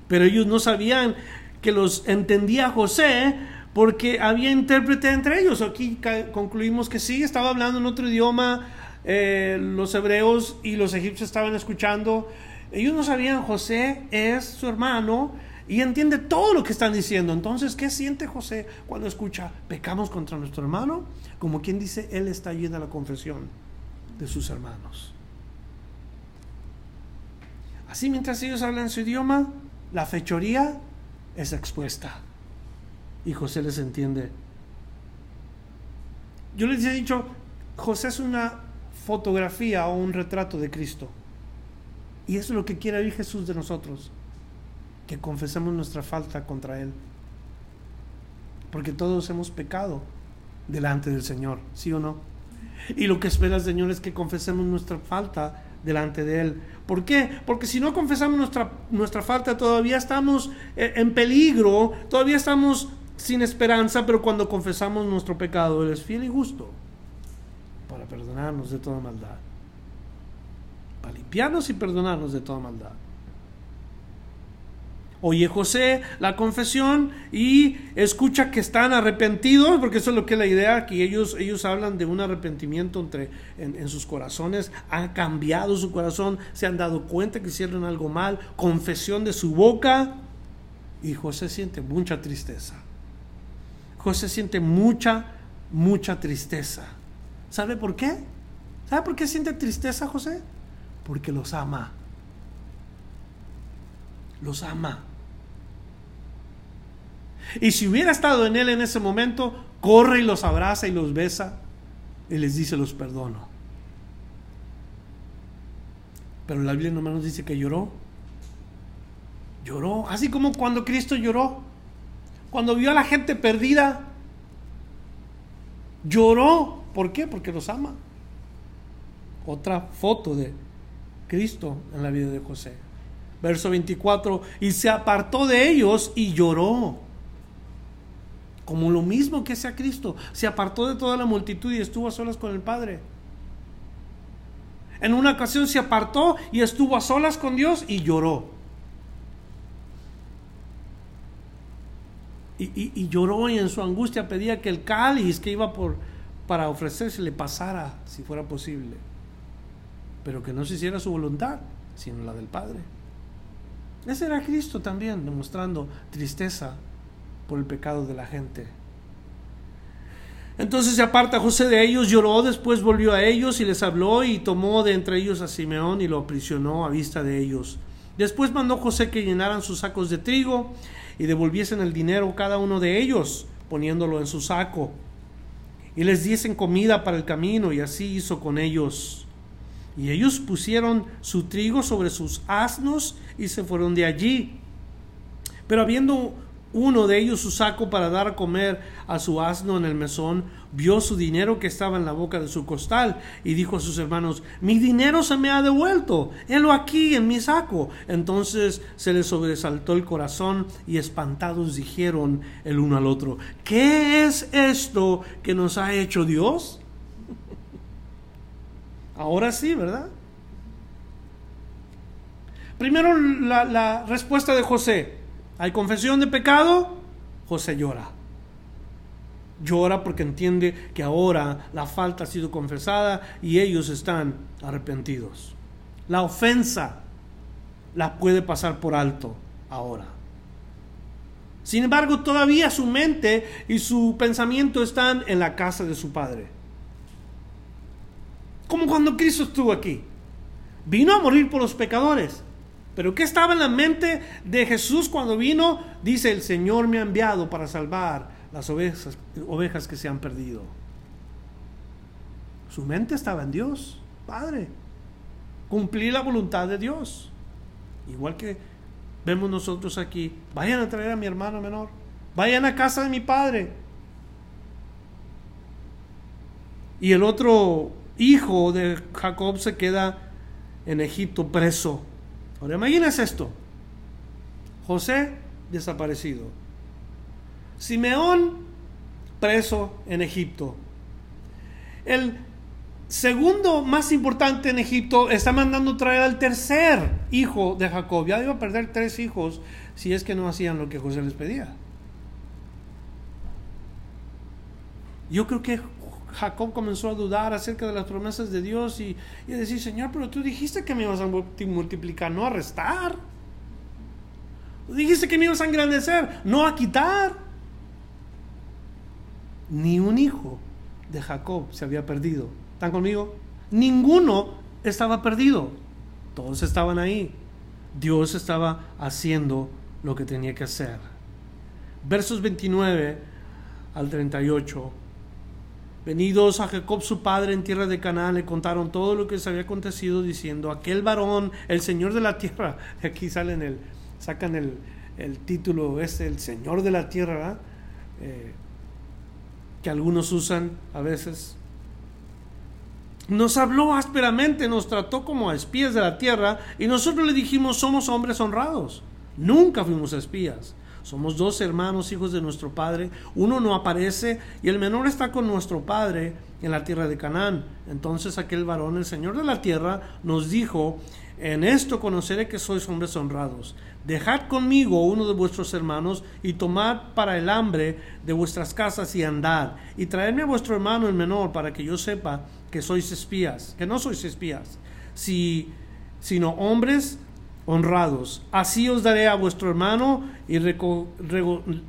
Pero ellos no sabían que los entendía José porque había intérprete entre ellos. Aquí concluimos que sí, estaba hablando en otro idioma, eh, los hebreos y los egipcios estaban escuchando. Ellos no sabían, José es su hermano y entiende todo lo que están diciendo. Entonces, ¿qué siente José cuando escucha, pecamos contra nuestro hermano? Como quien dice, él está allí en la confesión de sus hermanos. Así mientras ellos hablan su idioma, la fechoría es expuesta. Y José les entiende. Yo les he dicho, José es una fotografía o un retrato de Cristo. Y eso es lo que quiere oír Jesús de nosotros que confesemos nuestra falta contra Él. Porque todos hemos pecado delante del Señor, ¿sí o no? Y lo que espera el Señor es que confesemos nuestra falta delante de Él. ¿Por qué? Porque si no confesamos nuestra, nuestra falta, todavía estamos eh, en peligro, todavía estamos sin esperanza, pero cuando confesamos nuestro pecado, Él es fiel y justo para perdonarnos de toda maldad. Para limpiarnos y perdonarnos de toda maldad oye José la confesión y escucha que están arrepentidos, porque eso es lo que es la idea, que ellos, ellos hablan de un arrepentimiento entre, en, sus corazones, han cambiado su corazón, se han dado cuenta que hicieron algo mal, confesión de su boca, y José siente mucha tristeza. José siente mucha, mucha tristeza. ¿Sabe por qué? ¿Sabe por qué siente tristeza José? Porque los ama. Los ama. Y si hubiera estado en él en ese momento, corre y los abraza y los besa y les dice los perdono. Pero la Biblia nomás nos dice que lloró. Lloró, así como cuando Cristo lloró. Cuando vio a la gente perdida, lloró. ¿Por qué? Porque los ama. Otra foto de Cristo en la vida de José. Verso 24, y se apartó de ellos y lloró. Como lo mismo que sea Cristo. Se apartó de toda la multitud y estuvo a solas con el Padre. En una ocasión se apartó y estuvo a solas con Dios y lloró. Y, lloró y en su angustia pedía que el cáliz que iba por, para ofrecerse le pasara, si fuera posible. Pero que no se hiciera su voluntad, sino la del Padre. Ese era Cristo también, demostrando tristeza por el pecado de la gente. Entonces se aparta José de ellos, lloró, después volvió a ellos y les habló y tomó de entre ellos a Simeón y lo aprisionó a vista de ellos. Después mandó José que llenaran sus sacos de trigo y devolviesen el dinero cada uno de ellos, poniéndolo en su saco, y les diesen comida para el camino, y así hizo con ellos. Y ellos pusieron su trigo sobre sus asnos y se fueron de allí. Pero habiendo uno de ellos su saco para dar a comer a su asno en el mesón, vio su dinero que estaba en la boca de su costal y dijo a sus hermanos, mi dinero se me ha devuelto, helo aquí en mi saco. Entonces se les sobresaltó el corazón y espantados dijeron el uno al otro, ¿qué es esto que nos ha hecho Dios? Ahora sí, ¿verdad? Primero la, la respuesta de José. Hay confesión de pecado, José llora. Llora porque entiende que ahora la falta ha sido confesada y ellos están arrepentidos. La ofensa la puede pasar por alto ahora. Sin embargo, todavía su mente y su pensamiento están en la casa de su padre. Como cuando Cristo estuvo aquí. Vino a morir por los pecadores, pero ¿qué estaba en la mente de Jesús cuando vino? Dice, el Señor me ha enviado para salvar las ovejas, ovejas que se han perdido. Su mente estaba en Dios, Padre. Cumplir la voluntad de Dios. Igual que vemos nosotros aquí. Vayan a traer a mi hermano menor. Vayan a casa de mi padre. Y el otro hijo de Jacob se queda en Egipto preso Ahora imagínense esto. José desaparecido. Simeón preso en Egipto. El segundo más importante en Egipto está mandando traer al tercer hijo de Jacob. Ya iba a perder tres hijos si es que no hacían lo que José les pedía. Yo creo que Jacob comenzó a dudar acerca de las promesas de Dios y, y decir, Señor, pero tú dijiste que me ibas a multiplicar, no a restar. Dijiste que me ibas a engrandecer, no a quitar. Ni un hijo de Jacob se había perdido. ¿Están conmigo? Ninguno estaba perdido. Todos estaban ahí. Dios estaba haciendo lo que tenía que hacer. Versos 29 al 38 Venidos a Jacob su padre en tierra de Canaán, le contaron todo lo que les había acontecido, diciendo, aquel varón, el Señor de la tierra, aquí salen el, sacan el, título, es el Señor de la tierra, eh, que algunos usan a veces. Nos habló ásperamente, nos trató como a espías de la tierra, y nosotros le dijimos, somos hombres honrados. Nunca fuimos espías. Somos dos hermanos, hijos de nuestro Padre. Uno no aparece y el menor está con nuestro Padre en la tierra de Canaán. Entonces aquel varón, el Señor de la tierra, nos dijo, en esto conoceré que sois hombres honrados. Dejad conmigo uno de vuestros hermanos y tomad para el hambre de vuestras casas y andad. Y traedme a vuestro hermano el menor para que yo sepa que sois espías, que no sois espías, si, sino hombres honrados. Así os daré a vuestro hermano y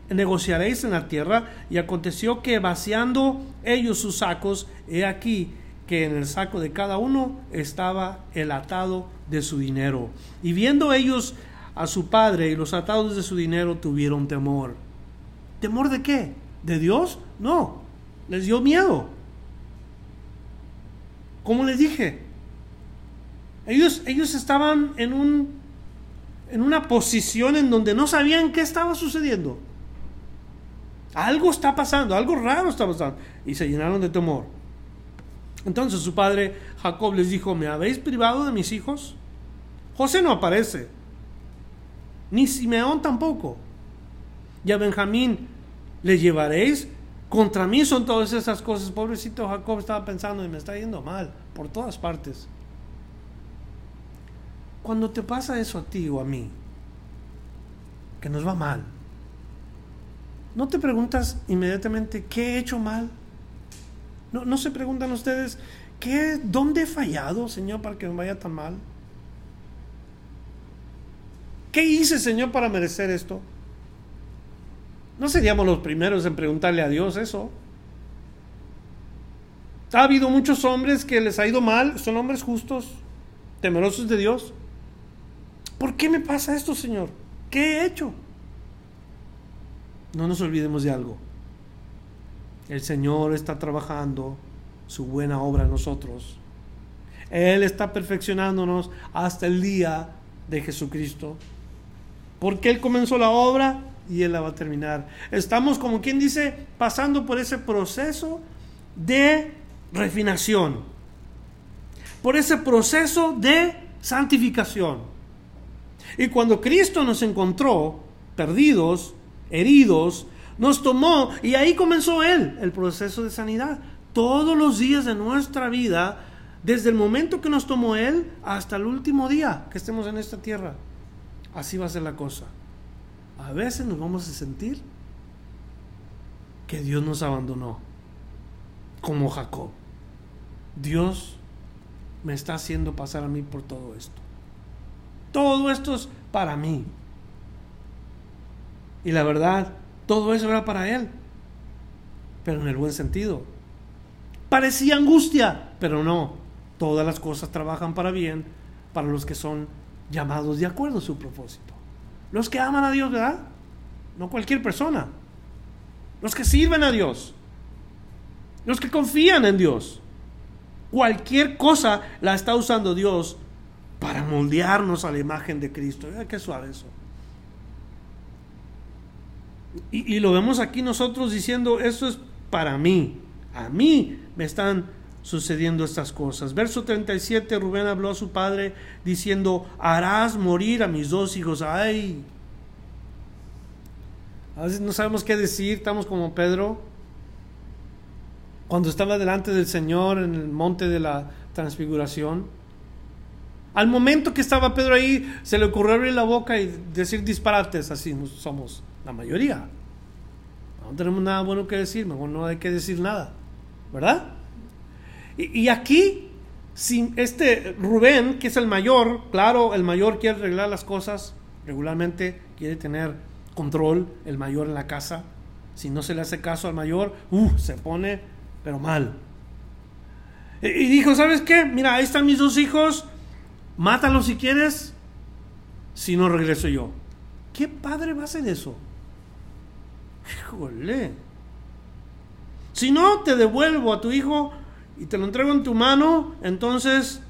negociaréis en la tierra. Y aconteció que vaciando ellos sus sacos, he aquí que en el saco de cada uno estaba el atado de su dinero. Y viendo ellos a su padre y los atados de su dinero, tuvieron temor. ¿Temor de qué? ¿De Dios? No, les dio miedo. Como les dije, ellos, ellos estaban en, un, en una posición en donde no sabían qué estaba sucediendo. Algo está pasando, algo raro está pasando. Y se llenaron de temor. Entonces su padre Jacob les dijo, ¿me habéis privado de mis hijos? José no aparece, ni Simeón tampoco. Y a Benjamín le llevaréis. Contra mí son todas esas cosas. Pobrecito Jacob estaba pensando y me está yendo mal por todas partes. Cuando te pasa eso a ti o a mí, que nos va mal, ¿no te preguntas inmediatamente qué he hecho mal? ¿No, se preguntan ustedes, ¿qué, ¿dónde he fallado, Señor, para que me vaya tan mal? ¿Qué hice, Señor, para merecer esto? No seríamos los primeros en preguntarle a Dios eso. Ha habido muchos hombres que les ha ido mal, son hombres justos, temerosos de Dios. ¿Por qué me pasa esto, Señor? ¿Qué he hecho? No nos olvidemos de algo. El Señor está trabajando su buena obra en nosotros. Él está perfeccionándonos hasta el día de Jesucristo. Porque Él comenzó la obra y Él la va a terminar. Estamos, como quien dice, pasando por ese proceso de refinación. Por ese proceso de santificación. Y cuando Cristo nos encontró perdidos, heridos, nos tomó y ahí comenzó Él, el proceso de sanidad. Todos los días de nuestra vida, desde el momento que nos tomó Él hasta el último día que estemos en esta tierra. Así va a ser la cosa. A veces nos vamos a sentir que Dios nos abandonó, como Jacob. Dios me está haciendo pasar a mí por todo esto. Todo esto es para mí. Y la verdad, todo eso era para él, pero en el buen sentido. Parecía angustia, pero no. Todas las cosas trabajan para bien para los que son llamados de acuerdo a su propósito. Los que aman a Dios, ¿verdad? No cualquier persona. Los que sirven a Dios. Los que confían en Dios. Cualquier cosa la está usando Dios para moldearnos a la imagen de Cristo. qué suave eso. Y, lo vemos aquí nosotros diciendo, eso es para mí, a mí me están sucediendo estas cosas. Verso 37, Rubén habló a su padre diciendo, harás morir a mis dos hijos. Ay, a veces no sabemos qué decir, estamos como Pedro. Cuando estaba delante del Señor en el monte de la transfiguración, al momento que estaba Pedro ahí, se le ocurrió abrir la boca y decir disparates, así somos la mayoría. No tenemos nada bueno que decir, mejor no hay que decir nada, ¿verdad? Y, aquí, sin este Rubén, que es el mayor, claro, el mayor quiere arreglar las cosas regularmente, quiere tener control, el mayor en la casa. Si no se le hace caso al mayor, uh, se pone, pero mal. Y, y dijo, ¿sabes qué? Mira, ahí están mis dos hijos, mátalos si quieres, si no regreso yo. ¿Qué padre va a hacer eso? Híjole. Si no, te devuelvo a tu hijo y te lo entrego en tu mano, entonces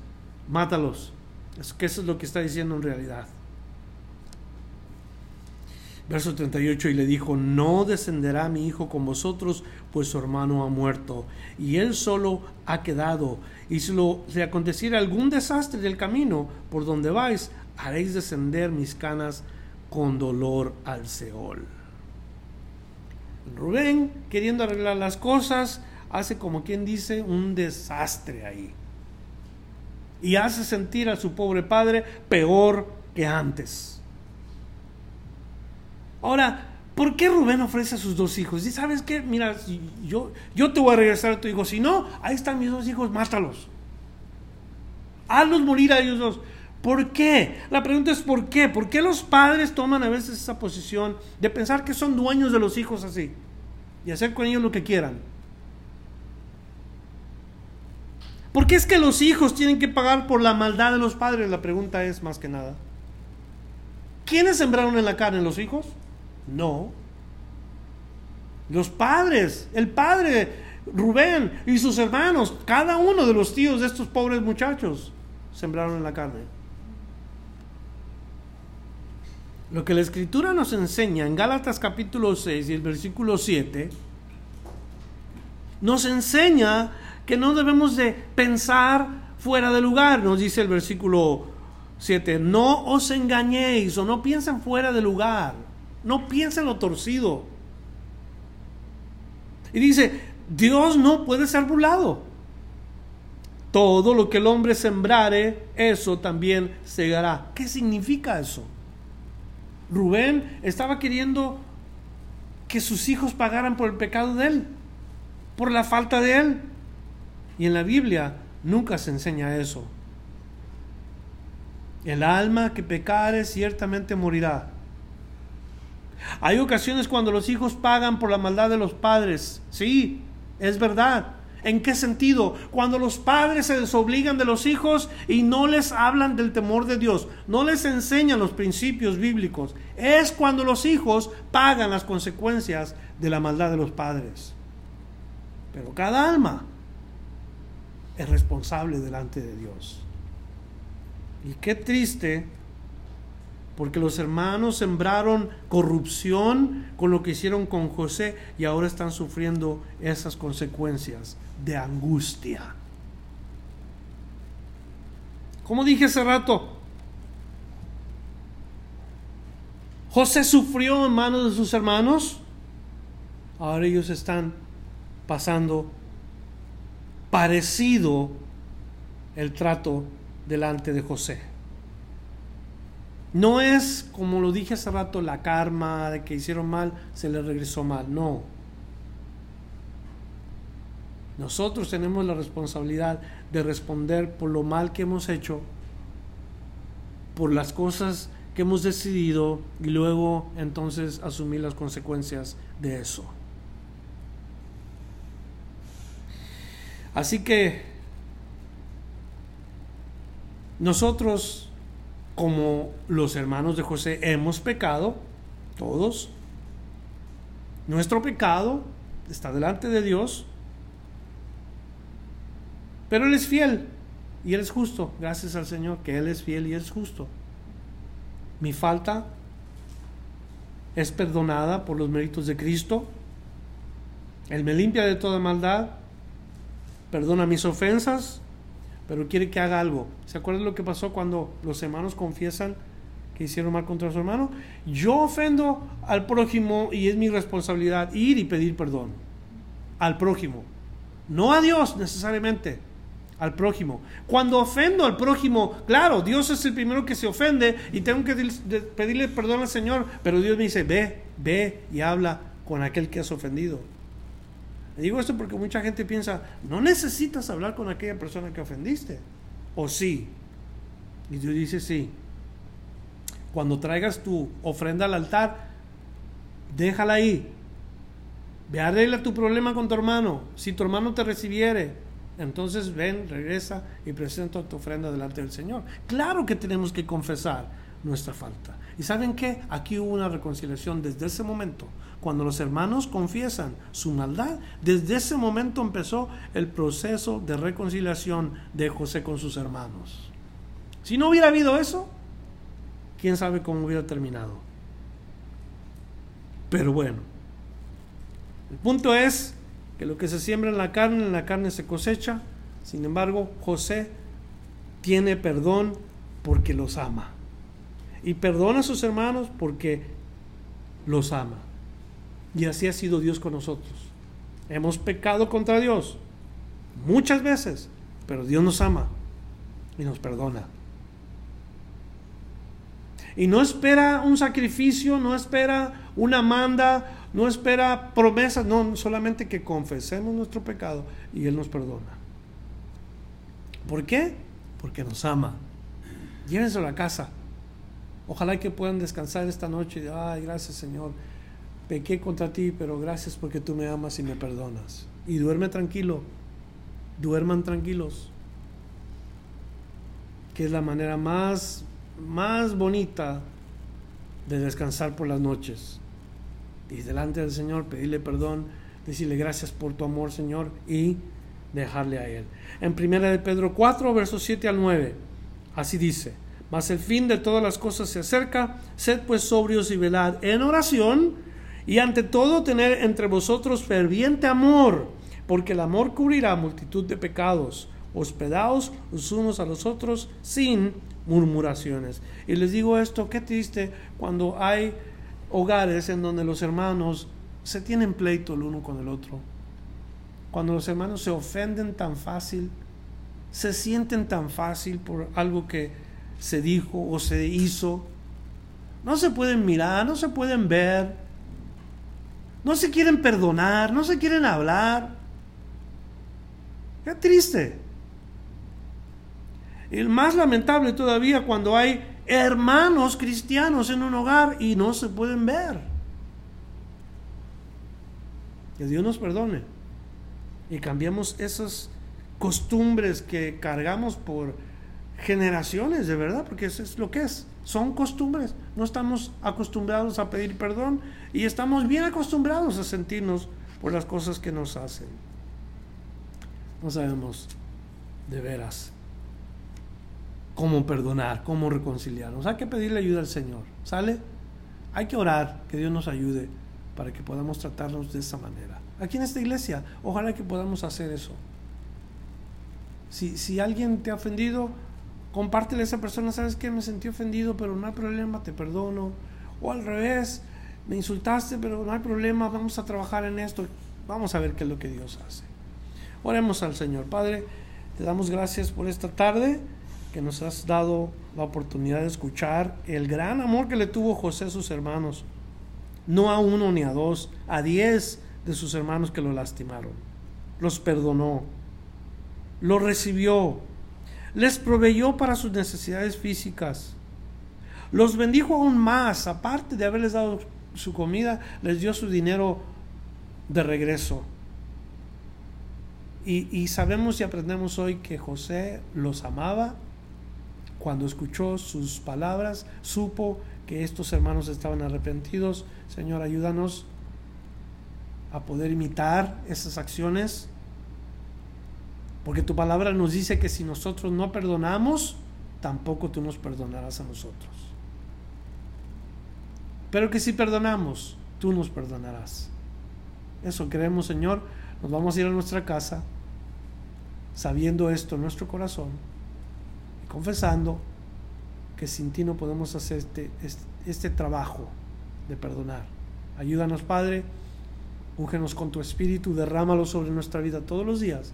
mátalos. Es que eso es lo que está diciendo en realidad. Verso 38, y le dijo, no descenderá mi hijo con vosotros, pues su hermano ha muerto, y él solo ha quedado. Y si, lo, si aconteciera algún desastre del camino por donde vais, haréis descender mis canas con dolor al Seol. Rubén, queriendo arreglar las cosas, hace como quien dice un desastre ahí. Y hace sentir a su pobre padre peor que antes. Ahora, ¿por qué Rubén ofrece a sus dos hijos? Y sabes qué, mira, yo, yo te voy a regresar a tu hijo. Si no, ahí están mis dos hijos, mátalos. Hazlos morir a ellos dos. ¿Por qué? La pregunta es ¿por qué? ¿Por qué los padres toman a veces esa posición de pensar que son dueños de los hijos así y hacer con ellos lo que quieran? ¿Por qué es que los hijos tienen que pagar por la maldad de los padres? La pregunta es más que nada. ¿Quiénes sembraron en la carne? ¿Los hijos? No. Los padres, el padre Rubén y sus hermanos, cada uno de los tíos de estos pobres muchachos, sembraron la carne. Lo que la escritura nos enseña en Gálatas capítulo 6 y el versículo 7, nos enseña que no debemos de pensar fuera de lugar, nos dice el versículo 7, no os engañéis o no piensen fuera de lugar, no piensen lo torcido. Y dice, Dios no puede ser burlado. Todo lo que el hombre sembrare, eso también segará. ¿Qué significa eso? Rubén estaba queriendo que sus hijos pagaran por el pecado de él, por la falta de él. Y en la Biblia nunca se enseña eso. El alma que pecare ciertamente morirá. Hay ocasiones cuando los hijos pagan por la maldad de los padres. Sí, es verdad. ¿En qué sentido? Cuando los padres se desobligan de los hijos y no les hablan del temor de Dios, no les enseñan los principios bíblicos, es cuando los hijos pagan las consecuencias de la maldad de los padres. Pero cada alma es responsable delante de Dios. Y qué triste, porque los hermanos sembraron corrupción con lo que hicieron con José y ahora están sufriendo esas consecuencias de angustia. Como dije hace rato, José sufrió en manos de sus hermanos, ahora ellos están pasando parecido el trato delante de José. No es, como lo dije hace rato, la karma de que hicieron mal, se les regresó mal. No. Nosotros tenemos la responsabilidad de responder por lo mal que hemos hecho, por las cosas que hemos decidido y luego entonces asumir las consecuencias de eso. Así que nosotros, como los hermanos de José, hemos pecado, todos. Nuestro pecado está delante de Dios, pero Él es fiel y Él es justo. Gracias al Señor que Él es fiel y es justo. Mi falta es perdonada por los méritos de Cristo. Él me limpia de toda maldad perdona mis ofensas, pero quiere que haga algo. ¿Se acuerdan lo que pasó cuando los hermanos confiesan que hicieron mal contra su hermano? Yo ofendo al prójimo y es mi responsabilidad ir y pedir perdón al prójimo. No a Dios necesariamente, al prójimo. Cuando ofendo al prójimo, claro, Dios es el primero que se ofende y tengo que pedirle perdón al Señor, pero Dios me dice, ve, ve y habla con aquel que has ofendido. Digo esto porque mucha gente piensa, no necesitas hablar con aquella persona que ofendiste. ¿O sí? Y Dios dice, sí. Cuando traigas tu ofrenda al altar, déjala ahí. Ve, arregla tu problema con tu hermano. Si tu hermano te recibiere, entonces ven, regresa y presenta tu ofrenda delante del Señor. Claro que tenemos que confesar nuestra falta. ¿Y saben qué? Aquí hubo una reconciliación desde ese momento cuando los hermanos confiesan su maldad, desde ese momento empezó el proceso de reconciliación de José con sus hermanos. Si no hubiera habido eso, quién sabe cómo hubiera terminado. Pero bueno, el punto es que lo que se siembra en la carne, en la carne se cosecha. Sin embargo, José tiene perdón porque los ama. Y perdona a sus hermanos porque los ama. Y así ha sido Dios con nosotros. Hemos pecado contra Dios muchas veces, pero Dios nos ama y nos perdona. Y no espera un sacrificio, no espera una manda, no espera promesas, no, solamente que confesemos nuestro pecado y Él nos perdona. ¿Por qué? Porque nos ama. Llévenselo a la casa. Ojalá que puedan descansar esta noche. Ay, gracias Señor pequé contra ti, pero gracias porque tú me amas y me perdonas. Y duerme tranquilo, duerman tranquilos, que es la manera más, más bonita de descansar por las noches. Y delante del Señor pedirle perdón, decirle gracias por tu amor, Señor, y dejarle a Él. En primera de Pedro 4, versos 7 al 9, así dice, mas el fin de todas las cosas se acerca, sed pues sobrios y velad en oración, y ante todo tener entre vosotros ferviente amor, porque el amor cubrirá multitud de pecados. Hospedaos los unos a los otros sin murmuraciones. Y les digo esto, qué triste cuando hay hogares en donde los hermanos se tienen pleito el uno con el otro. Cuando los hermanos se ofenden tan fácil, se sienten tan fácil por algo que se dijo o se hizo. No se pueden mirar, no se pueden ver. No se quieren perdonar, no se quieren hablar. Qué triste. Y más lamentable todavía cuando hay hermanos cristianos en un hogar y no se pueden ver. Que Dios nos perdone y cambiemos esas costumbres que cargamos por generaciones, de verdad, porque eso es lo que es. Son costumbres. No estamos acostumbrados a pedir perdón y estamos bien acostumbrados a sentirnos por las cosas que nos hacen. No sabemos de veras cómo perdonar, cómo reconciliarnos. Hay que pedirle ayuda al Señor. ¿Sale? Hay que orar, que Dios nos ayude para que podamos tratarnos de esa manera. Aquí en esta iglesia, ojalá que podamos hacer eso. Si, si alguien te ha ofendido, compártele a esa persona, sabes que me sentí ofendido, pero no hay problema, te perdono. O al revés, me insultaste, pero no hay problema, vamos a trabajar en esto. Vamos a ver qué es lo que Dios hace. Oremos al Señor. Padre, te damos gracias por esta tarde que nos has dado la oportunidad de escuchar el gran amor que le tuvo José a sus hermanos. No a uno ni a dos, a diez de sus hermanos que lo lastimaron. Los perdonó, los recibió, les proveyó para sus necesidades físicas, los bendijo aún más, aparte de haberles dado su comida, les dio su dinero de regreso. Y, y, sabemos y aprendemos hoy que José los amaba. Cuando escuchó sus palabras, supo que estos hermanos estaban arrepentidos. Señor, ayúdanos a poder imitar esas acciones porque tu palabra nos dice que si nosotros no perdonamos, tampoco tú nos perdonarás a nosotros. Pero que si perdonamos, tú nos perdonarás. Eso creemos, Señor. Nos vamos a ir a nuestra casa sabiendo esto en nuestro corazón y confesando que sin ti no podemos hacer este, este, este trabajo de perdonar. Ayúdanos, Padre. Úngenos con tu espíritu, derrámalo sobre nuestra vida todos los días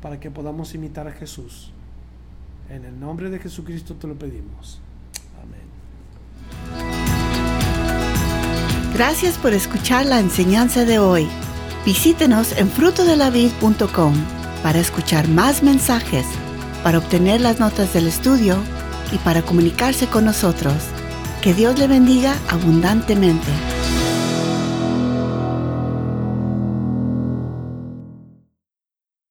para que podamos imitar a Jesús. En el nombre de Jesucristo te lo pedimos. Amén. Gracias por escuchar la enseñanza de hoy. Visítenos en frutodelavid.com para escuchar más mensajes, para obtener las notas del estudio y para comunicarse con nosotros. Que Dios le bendiga abundantemente.